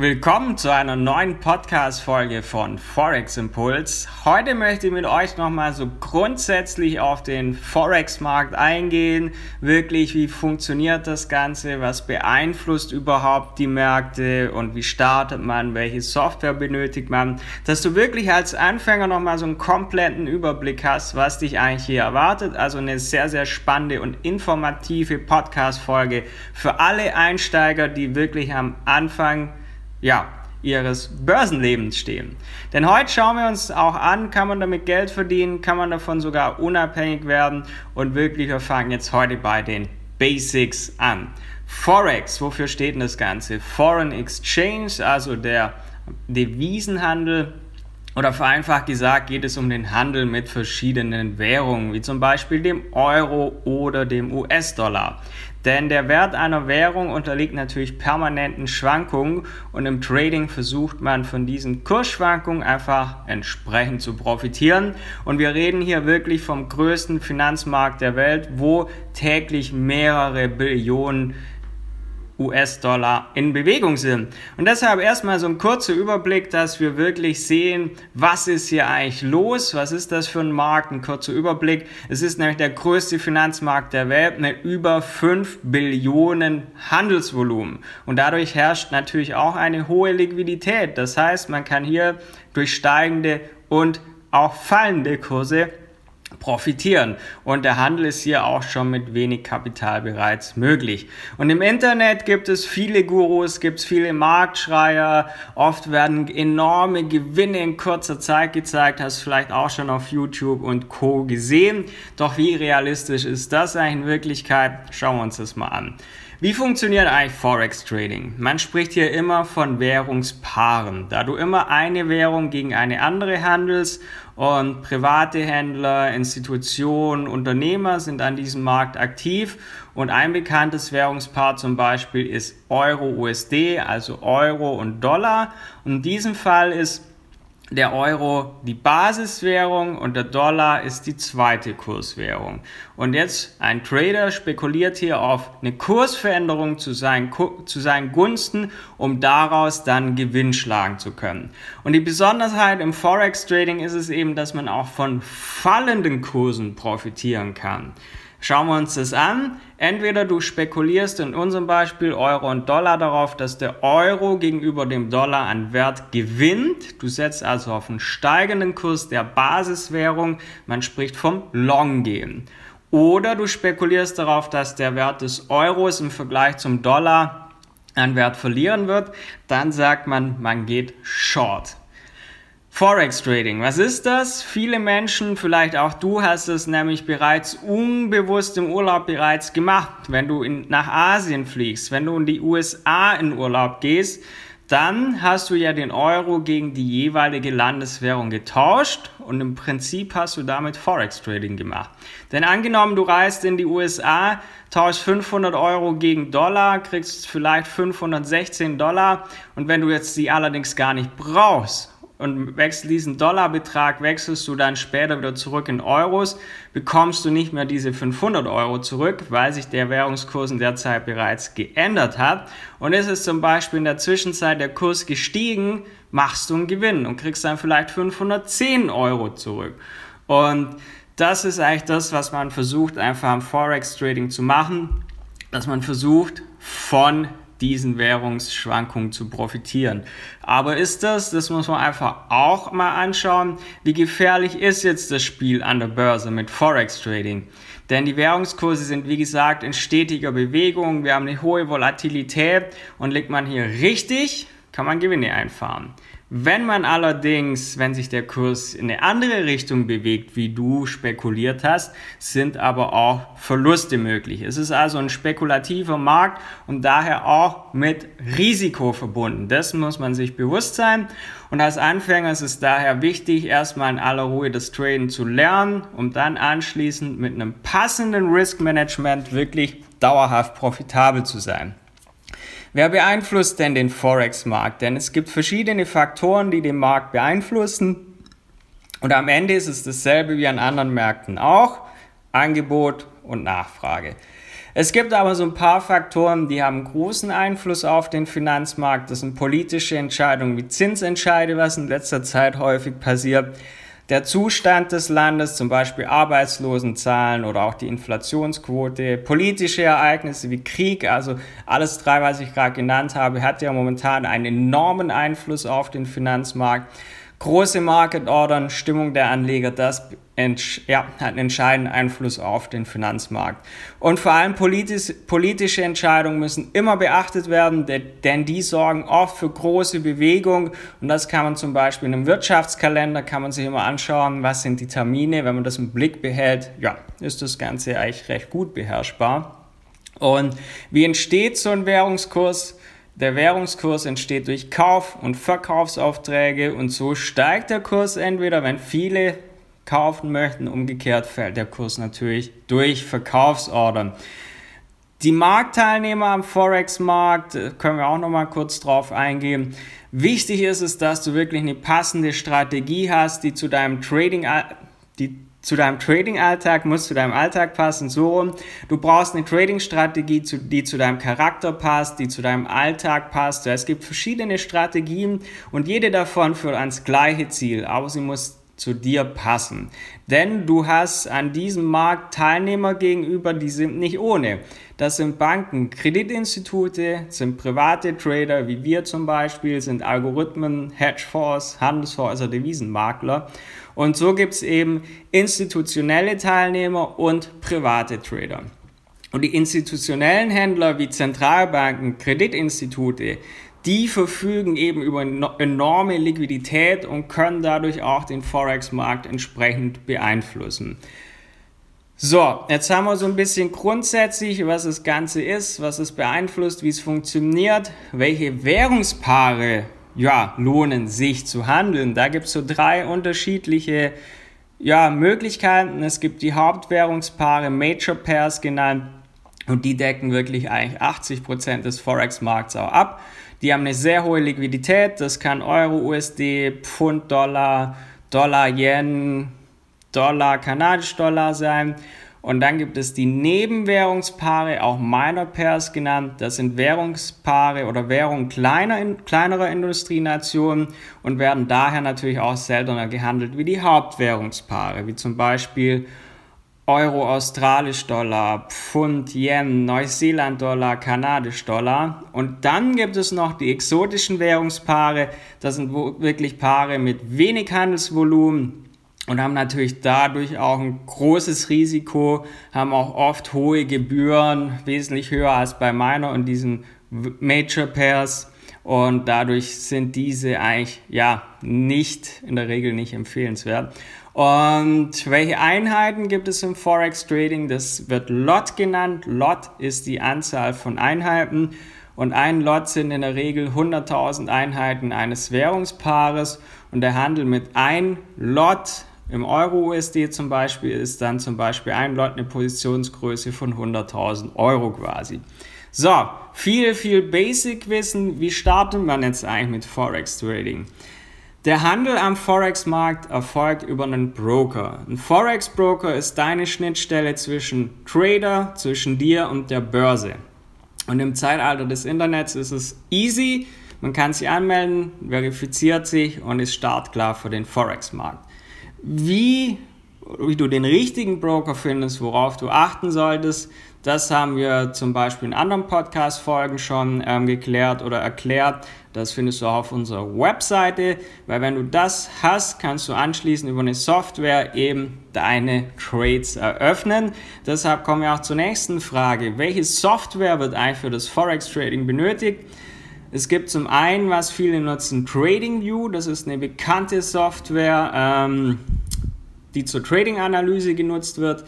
Willkommen zu einer neuen Podcast-Folge von Forex Impuls. Heute möchte ich mit euch nochmal so grundsätzlich auf den Forex-Markt eingehen. Wirklich, wie funktioniert das Ganze? Was beeinflusst überhaupt die Märkte? Und wie startet man? Welche Software benötigt man? Dass du wirklich als Anfänger nochmal so einen kompletten Überblick hast, was dich eigentlich hier erwartet. Also eine sehr, sehr spannende und informative Podcast-Folge für alle Einsteiger, die wirklich am Anfang ja, ihres Börsenlebens stehen. Denn heute schauen wir uns auch an, kann man damit Geld verdienen, kann man davon sogar unabhängig werden und wirklich, wir fangen jetzt heute bei den Basics an. Forex, wofür steht denn das Ganze? Foreign Exchange, also der Devisenhandel oder vereinfacht gesagt geht es um den Handel mit verschiedenen Währungen, wie zum Beispiel dem Euro oder dem US-Dollar. Denn der Wert einer Währung unterliegt natürlich permanenten Schwankungen und im Trading versucht man von diesen Kursschwankungen einfach entsprechend zu profitieren. Und wir reden hier wirklich vom größten Finanzmarkt der Welt, wo täglich mehrere Billionen US-Dollar in Bewegung sind. Und deshalb erstmal so ein kurzer Überblick, dass wir wirklich sehen, was ist hier eigentlich los, was ist das für ein Markt, ein kurzer Überblick. Es ist nämlich der größte Finanzmarkt der Welt mit über 5 Billionen Handelsvolumen. Und dadurch herrscht natürlich auch eine hohe Liquidität. Das heißt, man kann hier durch steigende und auch fallende Kurse profitieren. Und der Handel ist hier auch schon mit wenig Kapital bereits möglich. Und im Internet gibt es viele Gurus, gibt es viele Marktschreier. Oft werden enorme Gewinne in kurzer Zeit gezeigt. Hast vielleicht auch schon auf YouTube und Co. gesehen. Doch wie realistisch ist das eigentlich in Wirklichkeit? Schauen wir uns das mal an. Wie funktioniert eigentlich Forex Trading? Man spricht hier immer von Währungspaaren, da du immer eine Währung gegen eine andere handelst und private Händler, Institutionen, Unternehmer sind an diesem Markt aktiv und ein bekanntes Währungspaar zum Beispiel ist Euro-USD, also Euro und Dollar. In diesem Fall ist der Euro die Basiswährung und der Dollar ist die zweite Kurswährung. Und jetzt ein Trader spekuliert hier auf eine Kursveränderung zu seinen, zu seinen Gunsten, um daraus dann Gewinn schlagen zu können. Und die Besonderheit im Forex Trading ist es eben, dass man auch von fallenden Kursen profitieren kann. Schauen wir uns das an. Entweder du spekulierst in unserem Beispiel Euro und Dollar darauf, dass der Euro gegenüber dem Dollar an Wert gewinnt. Du setzt also auf einen steigenden Kurs der Basiswährung. Man spricht vom Long Game. Oder du spekulierst darauf, dass der Wert des Euros im Vergleich zum Dollar an Wert verlieren wird. Dann sagt man, man geht Short. Forex Trading, was ist das? Viele Menschen, vielleicht auch du, hast es nämlich bereits unbewusst im Urlaub bereits gemacht. Wenn du in, nach Asien fliegst, wenn du in die USA in Urlaub gehst, dann hast du ja den Euro gegen die jeweilige Landeswährung getauscht und im Prinzip hast du damit Forex Trading gemacht. Denn angenommen, du reist in die USA, tauschst 500 Euro gegen Dollar, kriegst vielleicht 516 Dollar und wenn du jetzt die allerdings gar nicht brauchst und wechselst diesen Dollarbetrag, wechselst du dann später wieder zurück in Euros, bekommst du nicht mehr diese 500 Euro zurück, weil sich der Währungskurs in der Zeit bereits geändert hat. Und ist es zum Beispiel in der Zwischenzeit der Kurs gestiegen, machst du einen Gewinn und kriegst dann vielleicht 510 Euro zurück. Und das ist eigentlich das, was man versucht, einfach am Forex Trading zu machen, dass man versucht, von diesen Währungsschwankungen zu profitieren. Aber ist das, das muss man einfach auch mal anschauen, wie gefährlich ist jetzt das Spiel an der Börse mit Forex Trading? Denn die Währungskurse sind, wie gesagt, in stetiger Bewegung. Wir haben eine hohe Volatilität und liegt man hier richtig, kann man Gewinne einfahren. Wenn man allerdings, wenn sich der Kurs in eine andere Richtung bewegt, wie du spekuliert hast, sind aber auch Verluste möglich. Es ist also ein spekulativer Markt und daher auch mit Risiko verbunden. Dessen muss man sich bewusst sein. Und als Anfänger ist es daher wichtig, erstmal in aller Ruhe das Traden zu lernen, um dann anschließend mit einem passenden Risk Management wirklich dauerhaft profitabel zu sein. Wer beeinflusst denn den Forex-Markt? Denn es gibt verschiedene Faktoren, die den Markt beeinflussen. Und am Ende ist es dasselbe wie an anderen Märkten auch. Angebot und Nachfrage. Es gibt aber so ein paar Faktoren, die haben großen Einfluss auf den Finanzmarkt. Das sind politische Entscheidungen wie Zinsentscheide, was in letzter Zeit häufig passiert der Zustand des Landes, zum Beispiel Arbeitslosenzahlen oder auch die Inflationsquote, politische Ereignisse wie Krieg, also alles drei, was ich gerade genannt habe, hat ja momentan einen enormen Einfluss auf den Finanzmarkt. Große Market Ordern, Stimmung der Anleger, das ja, hat einen entscheidenden Einfluss auf den Finanzmarkt. Und vor allem politisch, politische Entscheidungen müssen immer beachtet werden, denn die sorgen oft für große Bewegung. Und das kann man zum Beispiel in einem Wirtschaftskalender, kann man sich immer anschauen, was sind die Termine. Wenn man das im Blick behält, ja, ist das Ganze eigentlich recht gut beherrschbar. Und wie entsteht so ein Währungskurs? Der Währungskurs entsteht durch Kauf- und Verkaufsaufträge und so steigt der Kurs entweder, wenn viele kaufen möchten, umgekehrt fällt der Kurs natürlich durch Verkaufsordern. Die Marktteilnehmer am Forex-Markt, äh, können wir auch noch mal kurz drauf eingehen. Wichtig ist es, dass du wirklich eine passende Strategie hast, die zu deinem Trading, die zu deinem Trading-Alltag, muss zu deinem Alltag passen, so rum. Du brauchst eine Trading-Strategie, die zu deinem Charakter passt, die zu deinem Alltag passt. Es gibt verschiedene Strategien und jede davon führt ans gleiche Ziel, aber sie muss zu dir passen. Denn du hast an diesem Markt Teilnehmer gegenüber, die sind nicht ohne. Das sind Banken, Kreditinstitute, sind private Trader wie wir zum Beispiel, sind Algorithmen, Hedgefonds, Handelshäuser, Devisenmakler. Und so gibt es eben institutionelle Teilnehmer und private Trader. Und die institutionellen Händler wie Zentralbanken, Kreditinstitute, die verfügen eben über enorme Liquidität und können dadurch auch den Forex-Markt entsprechend beeinflussen. So, jetzt haben wir so ein bisschen grundsätzlich, was das Ganze ist, was es beeinflusst, wie es funktioniert, welche Währungspaare ja, lohnen sich zu handeln. Da gibt es so drei unterschiedliche ja, Möglichkeiten. Es gibt die Hauptwährungspaare, Major Pairs genannt, und die decken wirklich eigentlich 80 Prozent des Forex-Markts auch ab. Die haben eine sehr hohe Liquidität. Das kann Euro, USD, Pfund, Dollar, Dollar, Yen, Dollar, Kanadisch Dollar sein. Und dann gibt es die Nebenwährungspaare, auch Minor Pairs genannt. Das sind Währungspaare oder Währungen kleiner, kleinerer Industrienationen und werden daher natürlich auch seltener gehandelt wie die Hauptwährungspaare, wie zum Beispiel Euro, Australisch Dollar, Pfund, Yen, Neuseeland Dollar, Kanadisch Dollar. Und dann gibt es noch die exotischen Währungspaare. Das sind wirklich Paare mit wenig Handelsvolumen und haben natürlich dadurch auch ein großes Risiko, haben auch oft hohe Gebühren, wesentlich höher als bei meiner und diesen Major Pairs. Und dadurch sind diese eigentlich ja nicht in der Regel nicht empfehlenswert. Und welche Einheiten gibt es im Forex Trading? Das wird Lot genannt. Lot ist die Anzahl von Einheiten. Und ein Lot sind in der Regel 100.000 Einheiten eines Währungspaares. Und der Handel mit ein Lot im Euro-USD zum Beispiel ist dann zum Beispiel ein Lot eine Positionsgröße von 100.000 Euro quasi. So, viel, viel Basic-Wissen. Wie startet man jetzt eigentlich mit Forex Trading? Der Handel am Forex-Markt erfolgt über einen Broker. Ein Forex-Broker ist deine Schnittstelle zwischen Trader, zwischen dir und der Börse. Und im Zeitalter des Internets ist es easy. Man kann sich anmelden, verifiziert sich und ist startklar für den Forex-Markt wie, wie du den richtigen Broker findest, worauf du achten solltest, das haben wir zum Beispiel in anderen Podcast-Folgen schon ähm, geklärt oder erklärt. Das findest du auch auf unserer Webseite, weil wenn du das hast, kannst du anschließend über eine Software eben deine Trades eröffnen. Deshalb kommen wir auch zur nächsten Frage. Welche Software wird eigentlich für das Forex Trading benötigt? Es gibt zum einen, was viele nutzen, TradingView. Das ist eine bekannte Software, ähm, die zur Trading-Analyse genutzt wird,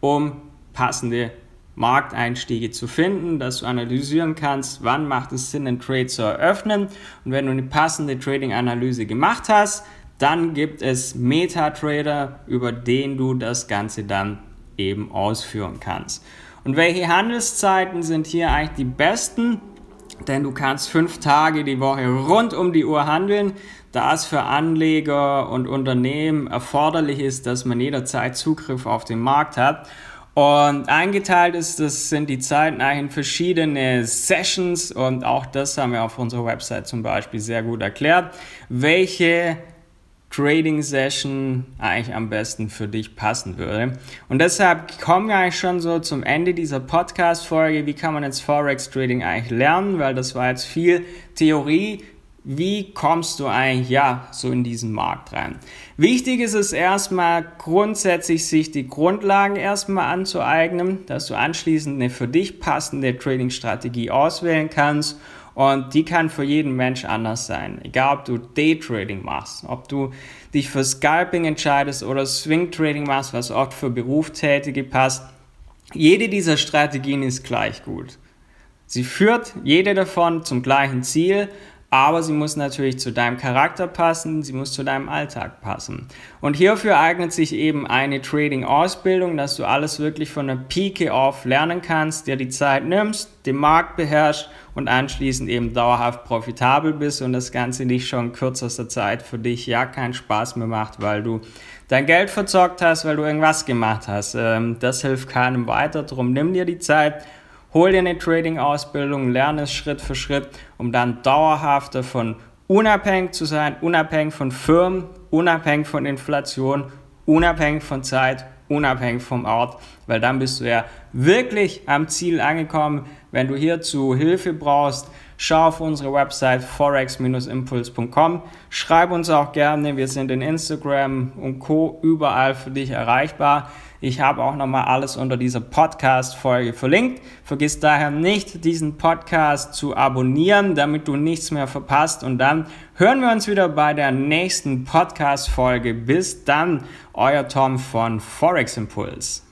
um passende Markteinstiege zu finden, dass du analysieren kannst, wann macht es Sinn, einen Trade zu eröffnen. Und wenn du eine passende Trading-Analyse gemacht hast, dann gibt es MetaTrader, über den du das Ganze dann eben ausführen kannst. Und welche Handelszeiten sind hier eigentlich die besten? Denn du kannst fünf Tage die Woche rund um die Uhr handeln, da es für Anleger und Unternehmen erforderlich ist, dass man jederzeit Zugriff auf den Markt hat. Und eingeteilt ist, das sind die Zeiten eigentlich in verschiedene Sessions und auch das haben wir auf unserer Website zum Beispiel sehr gut erklärt, welche Trading Session eigentlich am besten für dich passen würde. Und deshalb kommen wir eigentlich schon so zum Ende dieser Podcast-Folge. Wie kann man jetzt Forex Trading eigentlich lernen? Weil das war jetzt viel Theorie. Wie kommst du eigentlich ja so in diesen Markt rein? Wichtig ist es erstmal grundsätzlich sich die Grundlagen erstmal anzueignen, dass du anschließend eine für dich passende Trading-Strategie auswählen kannst und die kann für jeden Mensch anders sein. Egal, ob du Daytrading machst, ob du dich für Scalping entscheidest oder Swing Trading machst, was oft für Berufstätige passt. Jede dieser Strategien ist gleich gut. Sie führt jede davon zum gleichen Ziel, aber sie muss natürlich zu deinem Charakter passen, sie muss zu deinem Alltag passen. Und hierfür eignet sich eben eine Trading-Ausbildung, dass du alles wirklich von der Pike auf lernen kannst, dir die Zeit nimmst, den Markt beherrschst und anschließend eben dauerhaft profitabel bist und das Ganze nicht schon in kürzester Zeit für dich ja keinen Spaß mehr macht, weil du dein Geld verzockt hast, weil du irgendwas gemacht hast. Ähm, das hilft keinem weiter, darum nimm dir die Zeit Hol dir eine Trading-Ausbildung, lerne es Schritt für Schritt, um dann dauerhaft davon unabhängig zu sein, unabhängig von Firmen, unabhängig von Inflation, unabhängig von Zeit, unabhängig vom Ort, weil dann bist du ja wirklich am Ziel angekommen. Wenn du hierzu Hilfe brauchst, schau auf unsere Website forex-impuls.com. Schreib uns auch gerne, wir sind in Instagram und Co. überall für dich erreichbar. Ich habe auch nochmal alles unter dieser Podcast-Folge verlinkt. Vergiss daher nicht, diesen Podcast zu abonnieren, damit du nichts mehr verpasst. Und dann hören wir uns wieder bei der nächsten Podcast-Folge. Bis dann, euer Tom von Forex Impulse.